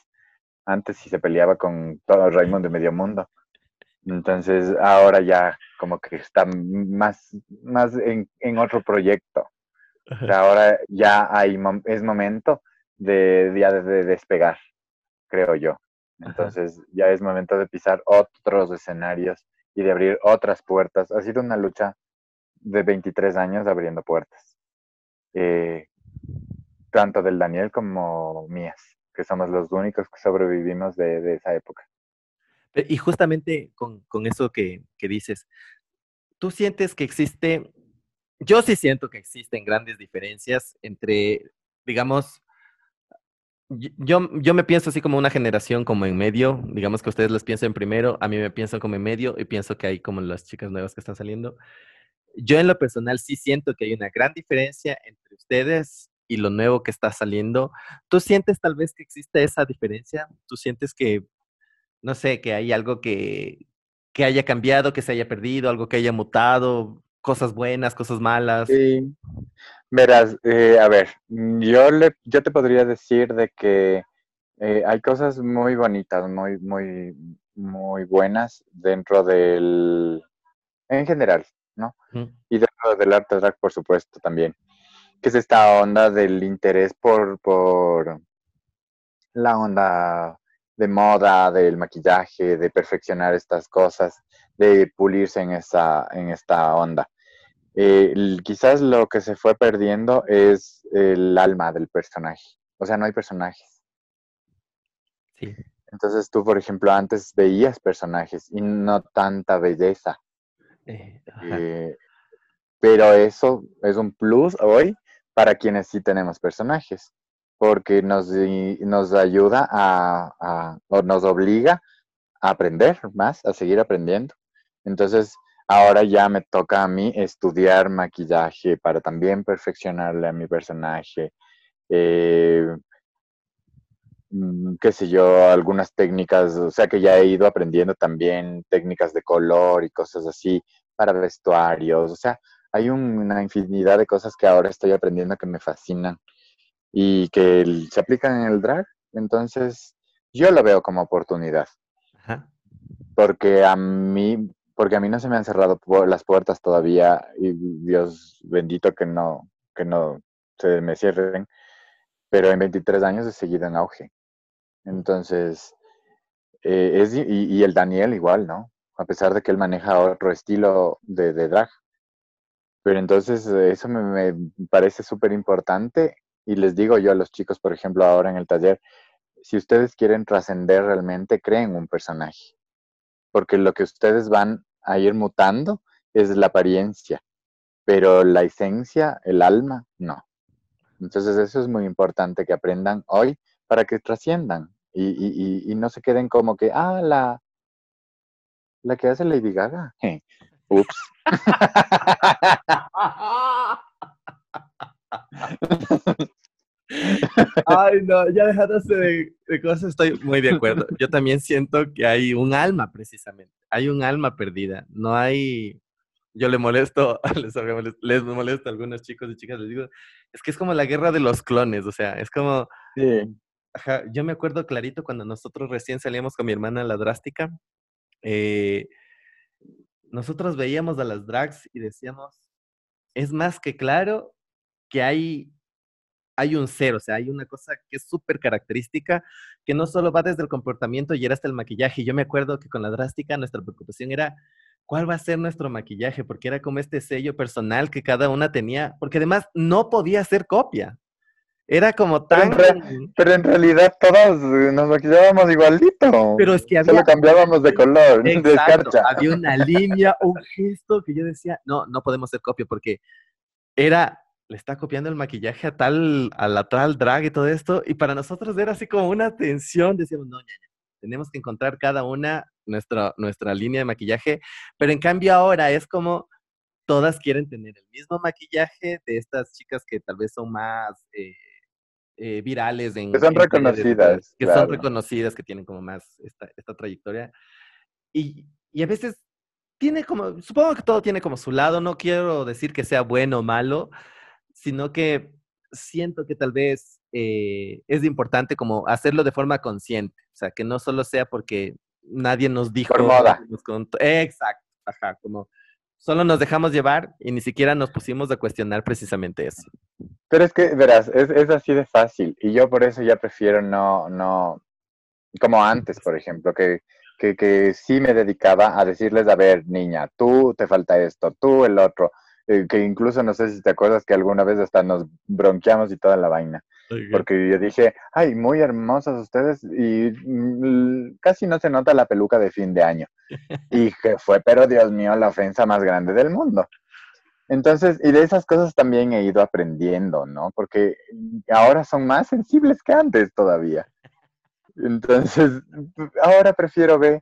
antes sí se peleaba con todo Raymond de Medio Mundo. Entonces ahora ya como que está más, más en, en otro proyecto. ahora ya hay, es momento de, de despegar, creo yo. Entonces ya es momento de pisar otros escenarios y de abrir otras puertas. Ha sido una lucha de 23 años abriendo puertas. Eh, tanto del Daniel como mías que somos los únicos que sobrevivimos de, esa época. Y justamente con, eso que, dices, ¿tú sientes que existe, yo sí siento que existen grandes diferencias entre, digamos, yo, yo me pienso así como una generación como en medio, digamos que ustedes les piensan primero, a mí me pienso como en medio y pienso que hay como las chicas nuevas que están saliendo. Yo en lo personal sí siento que hay una gran diferencia entre ustedes y lo nuevo que está saliendo, ¿tú sientes tal vez que existe esa diferencia? ¿Tú sientes que, no sé, que hay algo que, que haya cambiado, que se haya perdido, algo que haya mutado, cosas buenas, cosas malas? Sí. Verás, eh, a ver, yo, le, yo te podría decir de que eh, hay cosas muy bonitas, muy, muy, muy buenas dentro del, en general, ¿no? Y dentro del arte drag, por supuesto, también que es esta onda del interés por, por la onda de moda, del maquillaje, de perfeccionar estas cosas, de pulirse en, esa, en esta onda. Eh, quizás lo que se fue perdiendo es el alma del personaje. O sea, no hay personajes. Sí. Entonces tú, por ejemplo, antes veías personajes y no tanta belleza. Eh, eh, pero eso es un plus hoy para quienes sí tenemos personajes, porque nos, nos ayuda a, o nos obliga a aprender más, a seguir aprendiendo. Entonces, ahora ya me toca a mí estudiar maquillaje para también perfeccionarle a mi personaje. Eh, qué sé yo, algunas técnicas, o sea que ya he ido aprendiendo también técnicas de color y cosas así para vestuarios, o sea, hay una infinidad de cosas que ahora estoy aprendiendo que me fascinan y que se aplican en el drag, entonces yo lo veo como oportunidad. Porque a mí, porque a mí no se me han cerrado las puertas todavía y Dios bendito que no, que no se me cierren, pero en 23 años he seguido en auge. Entonces, eh, es, y, el Daniel igual, ¿no? A pesar de que él maneja otro estilo de, drag. Pero entonces eso me, me parece súper importante y les digo yo a los chicos, por ejemplo, ahora en el taller, si ustedes quieren trascender realmente, creen un personaje porque lo que ustedes van a ir mutando es la apariencia, pero la esencia, el alma, no. Entonces eso es muy importante que aprendan hoy para que trasciendan y, no se queden como que, ah, la, la que hace Lady Gaga. Ups. Ay, no, ya dejándose de, de, cosas, estoy muy de acuerdo. Yo también siento que hay un alma, precisamente. Hay un alma perdida. No hay. Yo le molesto, les, les molesto a algunos chicos y chicas, les digo, es que es como la guerra de los clones, o sea, es como. Yo me acuerdo clarito cuando nosotros recién salíamos con mi hermana la drástica. Eh, nosotros veíamos a las drags y decíamos, es más que claro que hay hay un ser, o sea, hay una cosa que es súper característica, que no solo va desde el comportamiento y era hasta el maquillaje. Yo me acuerdo que con la drástica nuestra preocupación era cuál va a ser nuestro maquillaje, porque era como este sello personal que cada una tenía, porque además no podía ser copia. Era como tan... Pero en, realidad todos nos maquillábamos igualito. Pero es que había... Solo cambiábamos de color, de escarcha. Había una línea, un gesto que yo decía, no, no podemos ser copia porque era le está copiando el maquillaje a tal, a la tal drag y todo esto. Y para nosotros era así como una tensión. Decíamos, no, tenemos que encontrar cada una nuestra, nuestra línea de maquillaje. Pero en cambio ahora es como todas quieren tener el mismo maquillaje de estas chicas que tal vez son más eh, eh, virales. En, que son reconocidas. Que son reconocidas, que tienen como más esta, esta trayectoria. Y, y a veces tiene como, supongo que todo tiene como su lado, no quiero decir que sea bueno o malo, sino que siento que tal vez eh, es importante como hacerlo de forma consciente, o sea, que no solo sea porque nadie nos dijo. Por moda. exacto, ajá, como solo nos dejamos llevar y ni siquiera nos pusimos a cuestionar precisamente eso. Pero es que, verás, es, es así de fácil y yo por eso ya prefiero no, no, como antes, por ejemplo, que, que, que sí me dedicaba a decirles, a ver, niña, tú te falta esto, tú el otro eh, que incluso no sé si te acuerdas que alguna vez hasta nos bronqueamos y toda la vaina. Porque yo dije, ay, muy hermosas ustedes y mm, casi no se nota la peluca de fin de año. y que fue, pero Dios mío, la ofensa más grande del mundo. Entonces, y de esas cosas también he ido aprendiendo, ¿no? Porque ahora son más sensibles que antes todavía. Entonces, ahora prefiero ver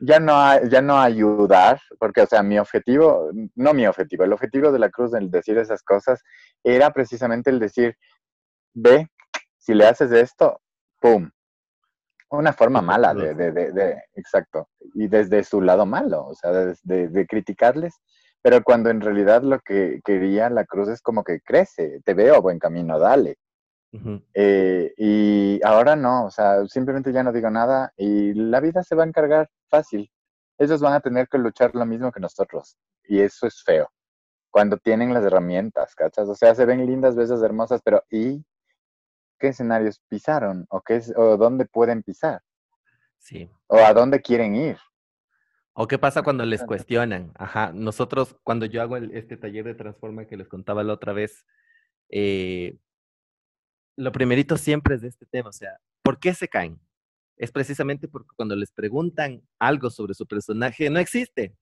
ya no, ya no ayudar, porque, o sea, mi objetivo, no mi objetivo, el objetivo de la cruz del decir esas cosas era precisamente el decir, ve, si le haces esto, ¡pum! Una forma mala de, de, de, exacto, y desde su lado malo, o sea, de, de, criticarles, pero cuando en realidad lo que quería la cruz es como que crece, te veo buen camino, dale. Eh, y ahora no, o sea, simplemente ya no digo nada y la vida se va a encargar fácil. Ellos van a tener que luchar lo mismo que nosotros y eso es feo. Cuando tienen las herramientas, ¿cachas? O sea, se ven lindas, bellas, hermosas, pero ¿y qué escenarios pisaron? ¿O, qué, o dónde pueden pisar? Sí. ¿O a dónde quieren ir? ¿O qué pasa cuando les cuestionan? Ajá, nosotros, cuando yo hago este taller de Transforma que les contaba la otra vez, eh, lo primerito siempre es de este tema, o sea, ¿por qué se caen? Es precisamente porque cuando les preguntan algo sobre su personaje, no existe.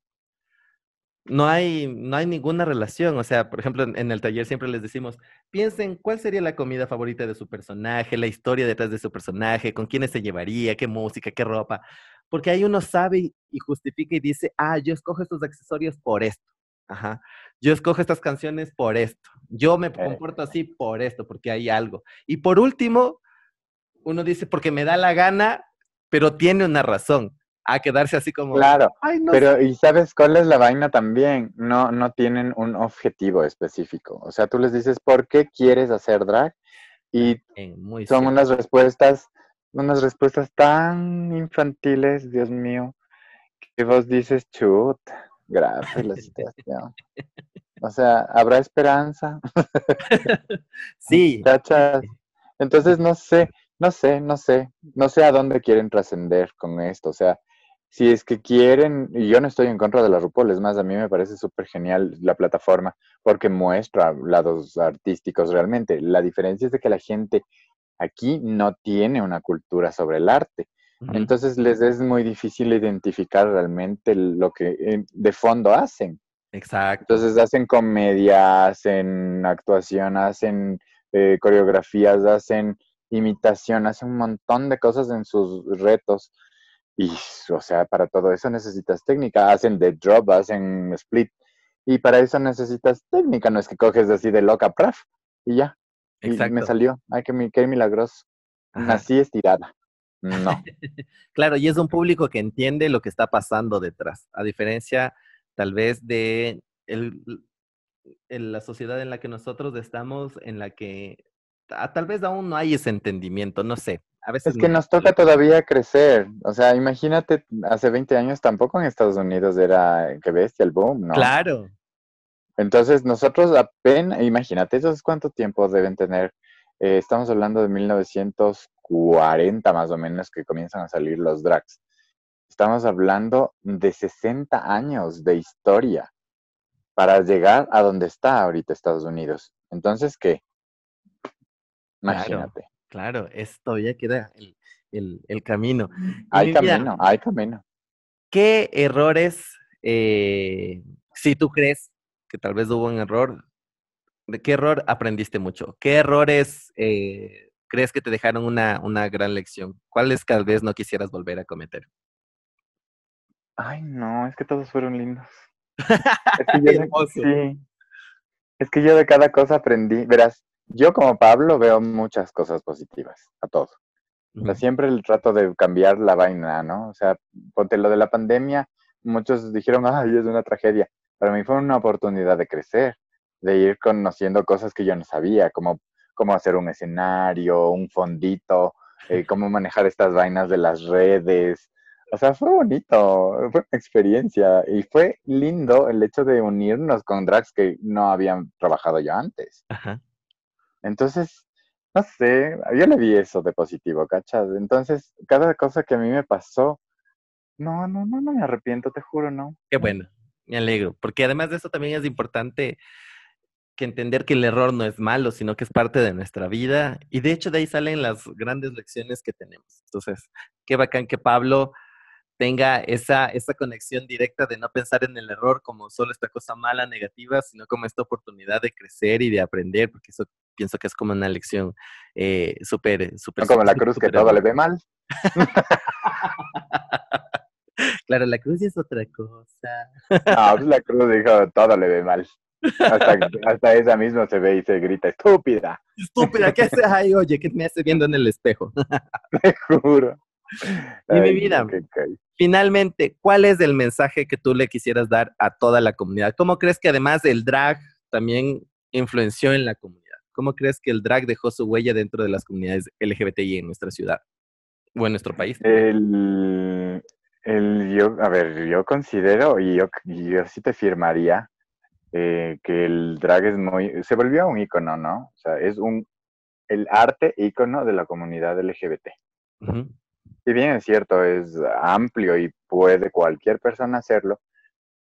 No hay, no hay ninguna relación. O sea, por ejemplo, en, el taller siempre les decimos, piensen cuál sería la comida favorita de su personaje, la historia detrás de su personaje, con quiénes se llevaría, qué música, qué ropa. Porque ahí uno sabe y justifica y dice, ah, yo escojo estos accesorios por esto. Ajá. Yo escojo estas canciones por esto. Yo me comporto así por esto, porque hay algo. Y por último, uno dice, porque me da la gana, pero tiene una razón a quedarse así como. Claro, pero ¿y sabes cuál es la vaina también? No, no tienen un objetivo específico. O sea, tú les dices, ¿por qué quieres hacer drag? Y son unas respuestas, unas respuestas tan infantiles, Dios mío, que vos dices, chut, gracias la situación. O sea, ¿habrá esperanza? sí. Entonces, no sé, no sé, no sé, no sé a dónde quieren trascender con esto. O sea, si es que quieren, y yo no estoy en contra de la RuPaul, es más, a mí me parece súper genial la plataforma porque muestra lados artísticos realmente. La diferencia es de que la gente aquí no tiene una cultura sobre el arte. Entonces les es muy difícil identificar realmente lo que eh, de fondo hacen. Exacto. Entonces hacen comedia, hacen actuación, hacen eh, coreografías, hacen imitación, hacen un montón de cosas en sus retos y, o sea, para todo eso necesitas técnica. Hacen de drop, hacen split. Y para eso necesitas técnica. No es que coges así de loca, praf, y ya. Exacto. Y me salió. Ay, qué, qué milagroso. Nací estirada. No. claro, y es un público que entiende lo que está pasando detrás. A diferencia, tal vez, de el, la sociedad en la que nosotros estamos, en la que tal vez aún no hay ese entendimiento, no sé es que nos toca todavía crecer. O sea, imagínate, hace 20 años tampoco en Estados Unidos era que bestia el boom, ¿no? Claro. Entonces, nosotros apenas, imagínate, ¿eso es cuánto tiempo deben tener? Eh, estamos hablando de 1940 más o menos que comienzan a salir los drags. Estamos hablando de 60 años de historia para llegar a donde está ahorita Estados Unidos. Entonces, ¿qué? Imagínate. Claro, esto todavía queda el, camino. Hay camino, hay camino. ¿Qué errores, eh, si tú crees que tal vez hubo un error, de qué error aprendiste mucho? ¿Qué errores eh, crees que te dejaron una, una gran lección? ¿Cuáles tal vez no quisieras volver a cometer? Ay, no, es que todos fueron lindos. es, que yo sí. es que yo de cada cosa aprendí. Verás, yo como Pablo veo muchas cosas positivas a todo. O sea, siempre el trato de cambiar la vaina, ¿no? O sea, ponte lo de la pandemia, muchos dijeron, ay, es una tragedia. Para mí fue una oportunidad de crecer, de ir conociendo cosas que yo no sabía, como cómo hacer un escenario, un fondito, eh, cómo manejar estas vainas de las redes. O sea, fue bonito, fue una experiencia y fue lindo el hecho de unirnos con drags que no habían trabajado ya antes. Ajá. Entonces, no sé, yo le vi eso de positivo, ¿cachas? Entonces, cada cosa que a mí me pasó, no, no, no, no me arrepiento, te juro, no. Qué bueno, me alegro, porque además de eso también es importante que entender que el error no es malo, sino que es parte de nuestra vida. Y de hecho de ahí salen las grandes lecciones que tenemos. Entonces, qué bacán que Pablo tenga esa, esa conexión directa de no pensar en el error como solo esta cosa mala, negativa, sino como esta oportunidad de crecer y de aprender, porque eso pienso que es como una lección eh, súper, súper. No como la cruz que todo le ve mal. claro, la cruz es otra cosa. no, pues la cruz dijo, todo le ve mal. Hasta, hasta ella misma se ve y se grita, estúpida. Estúpida, ¿qué haces ahí? Oye, ¿qué me hace viendo en el espejo? Te juro. Y mi vida, finalmente, ¿cuál es el mensaje que tú le quisieras dar a toda la comunidad? ¿Cómo crees que además el drag también influenció en la comunidad? ¿Cómo crees que el drag dejó su huella dentro de las comunidades LGBTI en nuestra ciudad o en nuestro país? El, yo, a ver, yo considero y yo, yo sí te firmaría eh, que el drag es muy, se volvió un icono, ¿no? O sea, es un, el arte icono de la comunidad LGBT. Si bien es cierto, es amplio y puede cualquier persona hacerlo,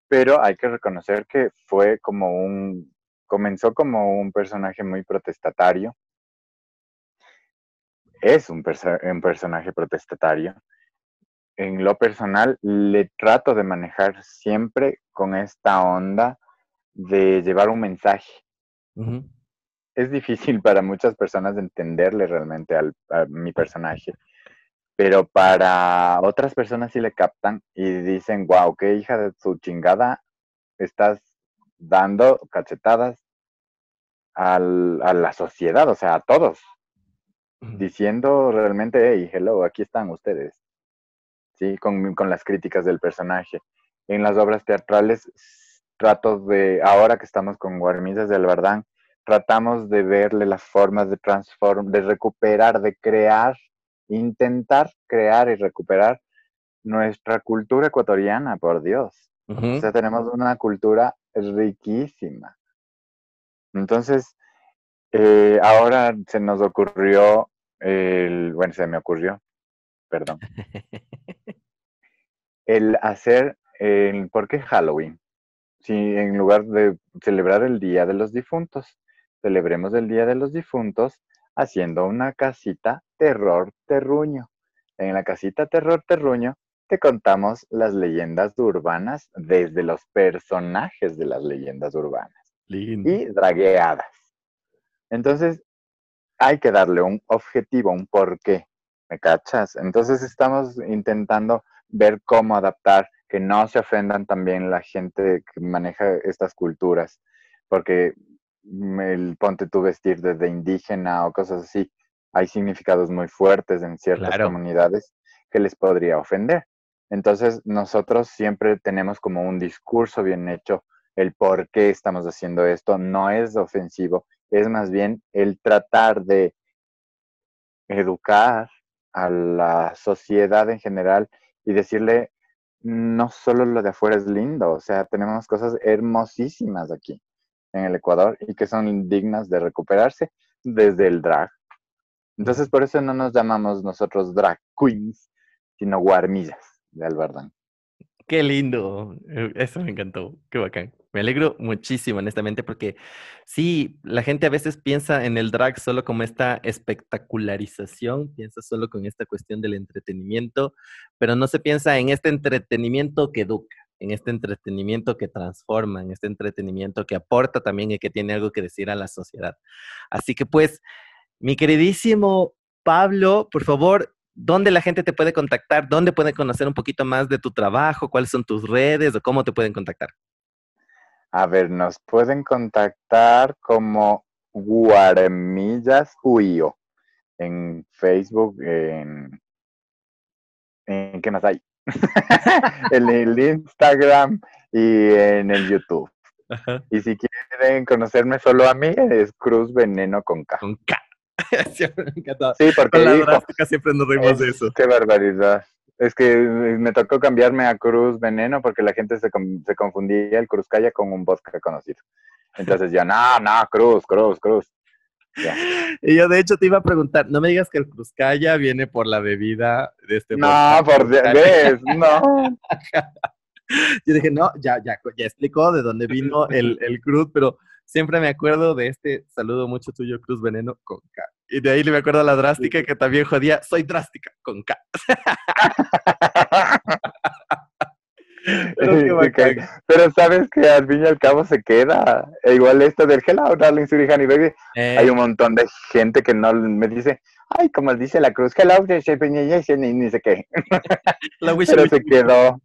pero hay que reconocer que fue como un comenzó como un personaje muy protestatario. Es un, personaje protestatario. en lo personal le trato de manejar siempre con esta onda de llevar un mensaje. Es difícil para muchas personas entenderle realmente al, a mi personaje, pero para otras personas sí le captan y dicen, wow, qué hija de su chingada, estás dando cachetadas a la sociedad, o sea, a todos, diciendo realmente, hey, hello, aquí están ustedes, ¿sí? Con, con las críticas del personaje. En las obras teatrales trato de, ahora que estamos con Guarmillas del Bardán, tratamos de verle las formas de transformar, de recuperar, de crear, intentar crear y recuperar nuestra cultura ecuatoriana, por Dios. O sea, tenemos una cultura riquísima. Entonces, eh, ahora se nos ocurrió, el, bueno, se me ocurrió, perdón, el hacer, el, ¿por qué Halloween? Si en lugar de celebrar el Día de los Difuntos, celebremos el Día de los Difuntos haciendo una casita terror terruño. En la casita terror terruño te contamos las leyendas urbanas desde los personajes de las leyendas urbanas y dragueadas. Entonces, hay que darle un objetivo, un porqué. ¿Me cachas? Entonces estamos intentando ver cómo adaptar, que no se ofendan también la gente que maneja estas culturas, porque el ponte tu vestir desde indígena o cosas así, hay significados muy fuertes en ciertas comunidades que les podría ofender. Entonces, nosotros siempre tenemos como un discurso bien hecho, el por qué estamos haciendo esto. No es ofensivo, es más bien el tratar de educar a la sociedad en general y decirle, no solo lo de afuera es lindo, o sea, tenemos cosas hermosísimas aquí en el Ecuador y que son dignas de recuperarse desde el drag. Entonces, por eso no nos llamamos nosotros drag queens, sino guarmillas de Albardán. Qué lindo, eh, eso me encantó, qué bacán. Me alegro muchísimo, honestamente, porque sí, la gente a veces piensa en el drag solo como esta espectacularización, piensa solo con esta cuestión del entretenimiento, pero no se piensa en este entretenimiento que educa, en este entretenimiento que transforma, en este entretenimiento que aporta también y que tiene algo que decir a la sociedad. Así que pues, mi queridísimo Pablo, por favor, ¿dónde la gente te puede contactar? ¿Dónde pueden conocer un poquito más de tu trabajo? ¿Cuáles son tus redes o cómo te pueden contactar? A ver, nos pueden contactar como Guaremillas Huío en Facebook, en, en ¿qué más hay? en el Instagram y en el YouTube. Y si quieren conocerme solo a mí, es Cruz Veneno con K. Con K. Sí, porque siempre nos rimos de eso. Qué barbaridad. Es que me tocó cambiarme a Cruz Veneno porque la gente se, se confundía el Cruz Calla con un vodka conocido. Entonces ya, no, no, Cruz, Cruz, Cruz. Y yo de hecho te iba a preguntar, no me digas que el Cruzcaya viene por la bebida de este No, por vez, no. yo dije, no, ya, ya, ya explicó de dónde vino el, el Cruz, pero siempre me acuerdo de este saludo mucho tuyo, Cruz Veneno, con K. Y de ahí le me acuerdo a la drástica que también jodía, soy drástica, con K. Pero, sabes que al fin y al cabo se queda. E igual esto del Hello, Darling Sweetie Honey Baby. Eh. Hay un montón de gente que no me dice, ay, como dice la cruz, Hello, ni, ni sé qué. pero se quedó.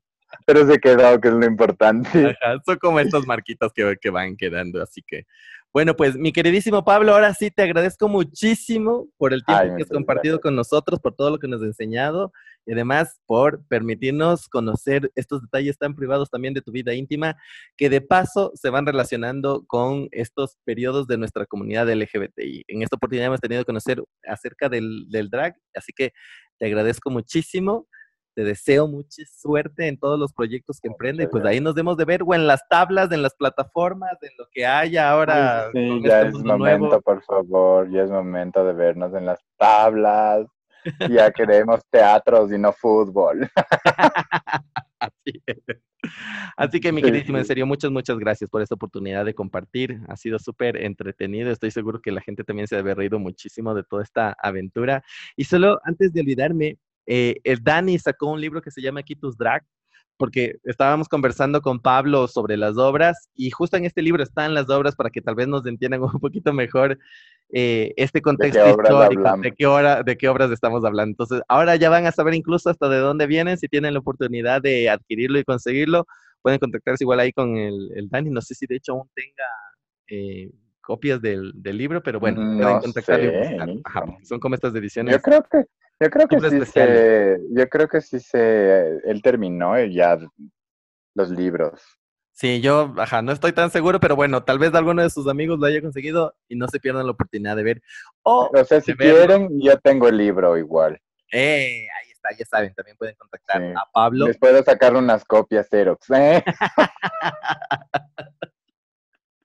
Pero se quedó, que es lo importante. son como estos marquitos que, que van quedando, así que bueno, pues mi queridísimo Pablo, ahora sí te agradezco muchísimo por el tiempo que has compartido con nosotros, por todo lo que nos has enseñado y además por permitirnos conocer estos detalles tan privados también de tu vida íntima, que de paso se van relacionando con estos periodos de nuestra comunidad LGBTI. En esta oportunidad hemos tenido que conocer acerca del, del drag, así que te agradezco muchísimo te deseo mucha suerte en todos los proyectos que emprende. Y pues ahí nos demos de ver, o en las tablas, en las plataformas, en lo que haya ahora. Sí, ya este es momento, por favor, ya es momento de vernos en las tablas. Ya queremos teatros y no fútbol. Así, Así que, mi queridísimo, en serio, muchas, muchas gracias por esta oportunidad de compartir. Ha sido súper entretenido. Estoy seguro que la gente también se ha reído muchísimo de toda esta aventura. Y solo antes de olvidarme, Eh, el Dani sacó un libro que se llama Kitus Drag, porque estábamos conversando con Pablo sobre las obras y justo en este libro están las obras para que tal vez nos entiendan un poquito mejor eh, este contexto histórico, de qué, hora, de qué obras estamos hablando. Entonces, ahora ya van a saber incluso hasta de dónde vienen, si tienen la oportunidad de adquirirlo y conseguirlo, pueden contactarse igual ahí con el, el Dani. No sé si de hecho aún tenga eh, copias del, del, libro, pero bueno, pueden contactarlo son como estas ediciones. Yo creo que yo creo que sí se, yo creo que sí se, él terminó ya los libros. Sí, yo, ajá, no estoy tan seguro, pero bueno, tal vez alguno de sus amigos lo haya conseguido y no se pierdan la oportunidad de ver. O, sea, si quieren, yo tengo el libro igual. Eh, ahí está, ya saben, también pueden contactar a Pablo. Les puedo sacar unas copias Xerox. ¿eh?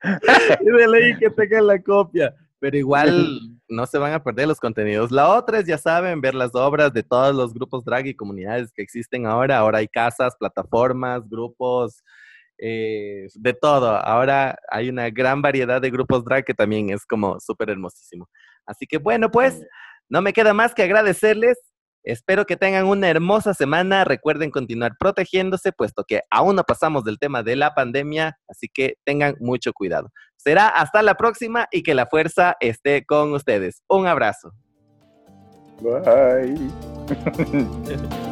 y de ley que tengan la copia pero igual no se van a perder los contenidos. La otra es, ya saben, ver las obras de todos los grupos drag y comunidades que existen ahora. Ahora hay casas, plataformas, grupos, eh, de todo. Ahora hay una gran variedad de grupos drag que también es como súper hermosísimo. Así que bueno, pues no me queda más que agradecerles Espero que tengan una hermosa semana. Recuerden continuar protegiéndose, puesto que aún no pasamos del tema de la pandemia, así que tengan mucho cuidado. Será hasta la próxima y que la fuerza esté con ustedes. Un abrazo. Bye.